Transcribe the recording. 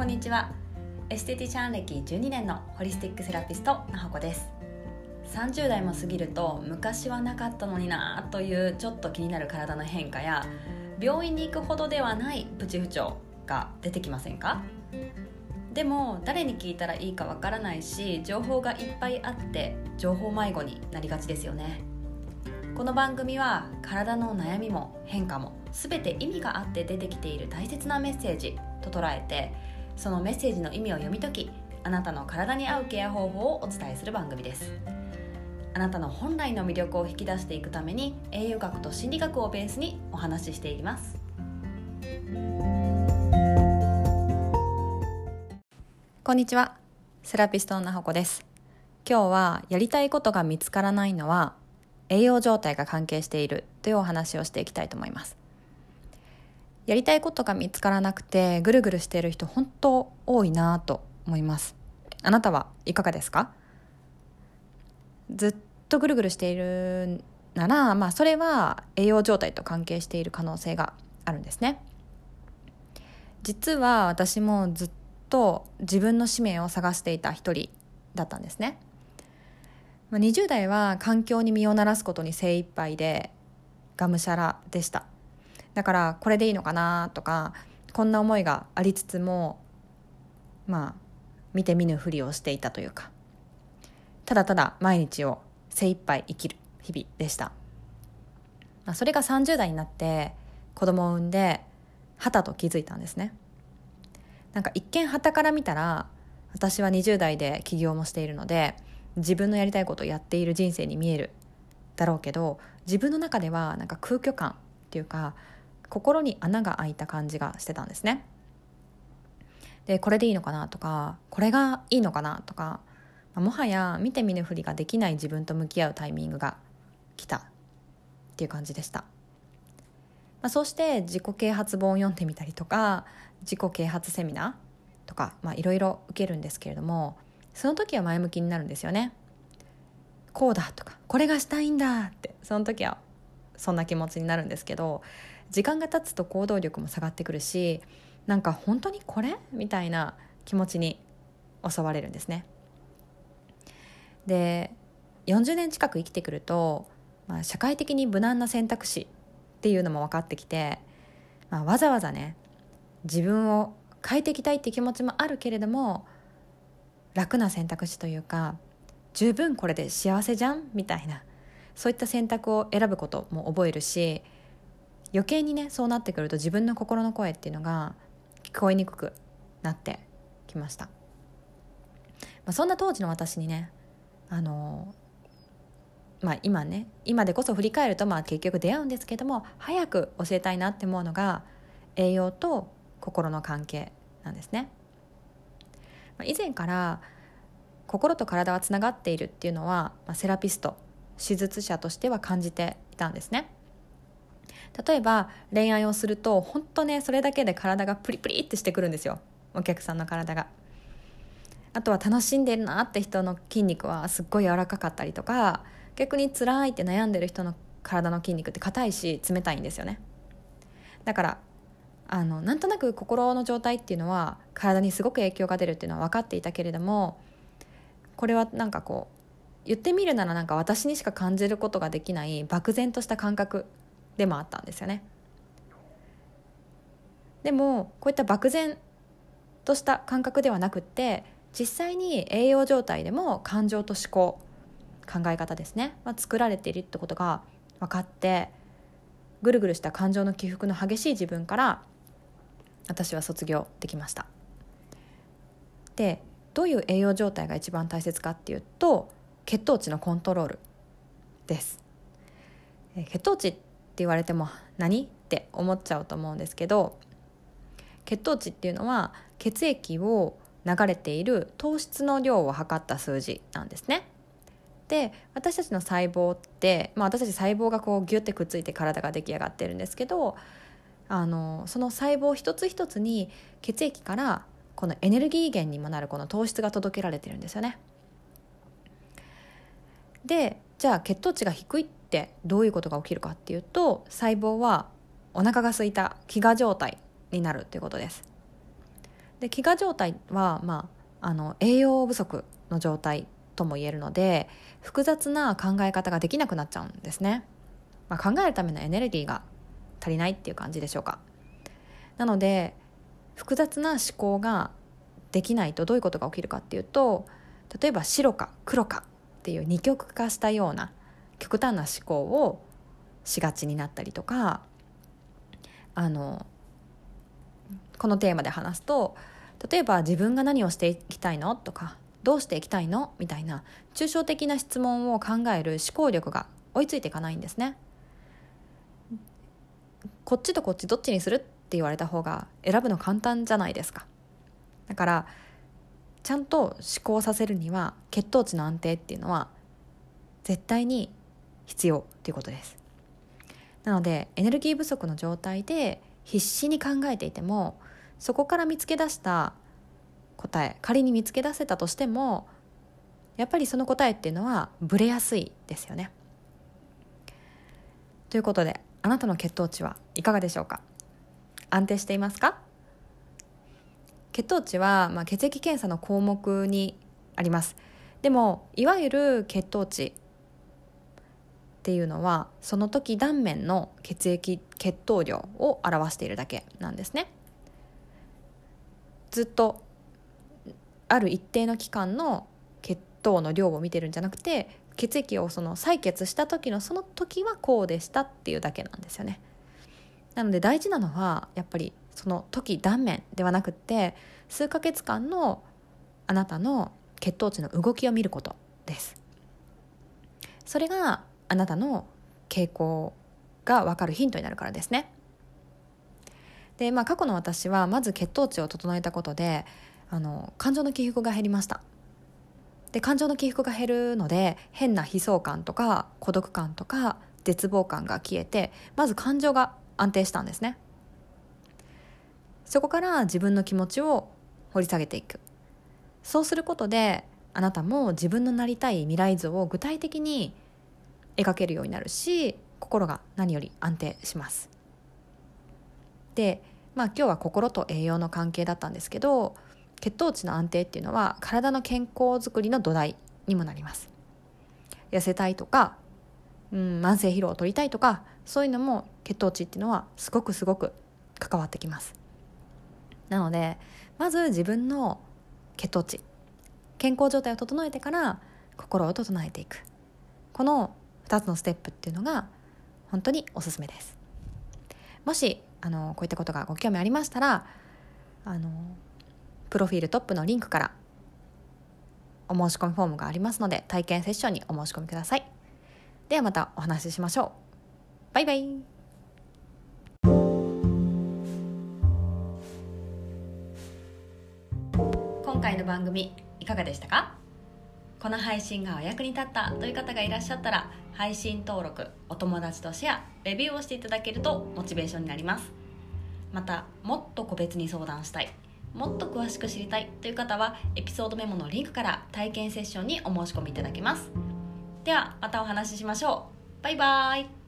こんにちは。エステティシャン歴12年のホリスティックセラピストなほこです。30代も過ぎると昔はなかったのになというちょっと気になる体の変化や病院に行くほどではないプチ不調が出てきませんか？でも誰に聞いたらいいかわからないし情報がいっぱいあって情報迷子になりがちですよね。この番組は体の悩みも変化も全て意味があって出てきている大切なメッセージと捉えてそのメッセージの意味を読み解きあなたの体に合うケア方法をお伝えする番組です。あなたの本来の魅力を引き出していくために栄養学と心理学をベースにお話ししていきます。こんにちは。セラピストのなほこです。今日はやりたいことが見つからないのは栄養状態が関係しているというお話をしていきたいと思います。やりたいことが見つからなくてぐるぐるしている人本当多いなと思います。あなたはいかがですか？ずっとぐるぐるしているなら、まあ、それは栄養状態と関係している可能性があるんですね。実は私もずっと自分の使命を探していた一人だったんですね。20代は環境に身を慣らすことに精一杯でがむしゃらでした。だからこれでいいのかなとかこんな思いがありつつもまあ見て見ぬふりをしていたというか。ただただ毎日を精一杯生きる日々でした、まあ、それが30代になって子供を産んではたと気づいたんですね。なんか一見はたから見たら私は20代で起業もしているので自分のやりたいことをやっている人生に見えるだろうけど自分の中ではなんか空虚感っていうか心に穴が開いた感じがしてたんですね。でこれでいいのかなとかこれがいいのかなとかまあもはや見て見ぬふりができない自分と向き合うタイミングが来たっていう感じでした。まあ、そうして自己啓発本を読んでみたりとか自己啓発セミナーとかいろいろ受けるんですけれどもその時は前向きになるんですよね。こうだとかこれがしたいんだってその時はそんな気持ちになるんですけど時間が経つと行動力も下がってくるしなんか本当にこれみたいな気持ちに襲われるんですね。で40年近く生きてくると、まあ、社会的に無難な選択肢っていうのも分かってきて、まあ、わざわざね自分を変えていきたいって気持ちもあるけれども楽な選択肢というか十分これで幸せじゃんみたいなそういった選択を選ぶことも覚えるし余計にねそうなってくると自分の心の声っていうのが聞こえにくくなってきました、まあ、そんな当時の私にねあのまあ今ね今でこそ振り返るとまあ結局出会うんですけども早く教えたいなって思うのが栄養と心の関係なんですね、まあ、以前から心と体はつながっているっていうのは、まあ、セラピスト手術者としては感じていたんですね。例えば恋愛をすると本当ねそれだけで体がプリプリってしてくるんですよ。お客さんの体が。あとは楽しんでるなって人の筋肉はすっごい柔らかかったりとか逆に辛いって悩んでる人の体の筋肉って硬いし冷たいんですよね。だからあのなんとなく心の状態っていうのは体にすごく影響が出るっていうのは分かっていたけれどもこれはなんかこう言ってみるならなんか私にしか感じることができない漠然とした感覚でもあったんですよね。でもこういった漠然とした感覚ではなくって実際に栄養状態でも感情と思考考え方ですね、まあ、作られているってことが分かってぐるぐるした感情の起伏の激しい自分から私は卒業できました。でどういう栄養状態が一番大切かっていうと血糖値のコントロールです。血糖値っ言われても何？って思っちゃうと思うんですけど血糖値っていうのは血液を流れている糖質の量を測った数字なんですね。で私たちの細胞って、まあ、私たち細胞がこうギュッてくっついて体が出来上がってるんですけどあのその細胞一つ一つに血液からこのエネルギー源にもなるこの糖質が届けられてるんですよね。でじゃあ血糖値が低いっってどういうことが起きるかっていうと細胞はお腹が空いた飢餓状態になるっていうことです。で飢餓状態は、まあ、あの栄養不足の状態とも言えるので複雑な考え方ができなくなっちゃうんですね、まあ、考えるためのエネルギーが足りないっていう感じでしょうかなので複雑な思考ができないとどういうことが起きるかっていうと例えば白か黒かっていう二極化したような極端な思考をしがちになったりとかあのこのテーマで話すと例えば自分が何をしていきたいのとかどうしていきたいの？みたいな抽象的な質問を考える思考力が追いついていかないんですね。こっちとこっちどっちにするって言われた方が選ぶの簡単じゃないですか。だからちゃんと思考させるには血糖値の安定っていうのは絶対に必要ということです。なのでエネルギー不足の状態で必死に考えていてもそこから見つけ出した答え仮に見つけ出せたとしてもやっぱりその答えっていうのはブレやすいですよね。ということであなたの血糖値はいかがでしょうか？安定していますか？血糖値は、まあ、血液検査の項目にあります。でもいわゆる血糖値っていうのはその時断面の血液血糖量を表しているだけなんですね。ずっとある一定の期間の血糖の量を見てるんじゃなくて血液をその採血した時のその時はこうでしたっていうだけなんですよね。なので大事なのはやっぱりその時断面ではなくって数ヶ月間のあなたの血糖値の動きを見ることです。それがあなたの傾向が分かるヒントになるからですね。で、まあ、過去の私はまず血糖値を整えたことであの感情の起伏が減りました。で感情の起伏が減るので変な悲壮感とか孤独感とか絶望感が消えてまず感情が安定したんですね。そこから自分の気持ちを掘り下げていく。そうすることであなたも自分のなりたい未来図を具体的に描けるようになるし心が何より安定します。でまあ今日は心と栄養の関係だったんですけど血糖値の安定っていうのは体の健康づくりの土台にもなります。痩せたいとか、うん、慢性疲労を取りたいとかそういうのも血糖値っていうのはすごくすごく関わってきます。なのでまず自分の血糖値健康状態を整えてから心を整えていく。この2つのステップっていうのが本当におすすめです。もしあのこういったことがご興味ありましたらあのプロフィールトップのリンクからお申し込みフォームがありますので体験セッションにお申し込みください。ではまたお話ししましょう。バイバイ。今回の番組いかがでしたか？この配信がお役に立ったという方がいらっしゃったら配信登録お友達とシェアレビューをしていただけるとモチベーションになります。またもっと個別に相談したいもっと詳しく知りたいという方はエピソードメモのリンクから体験セッションにお申し込みいただけます。ではまたお話ししましょう。バイバーイ。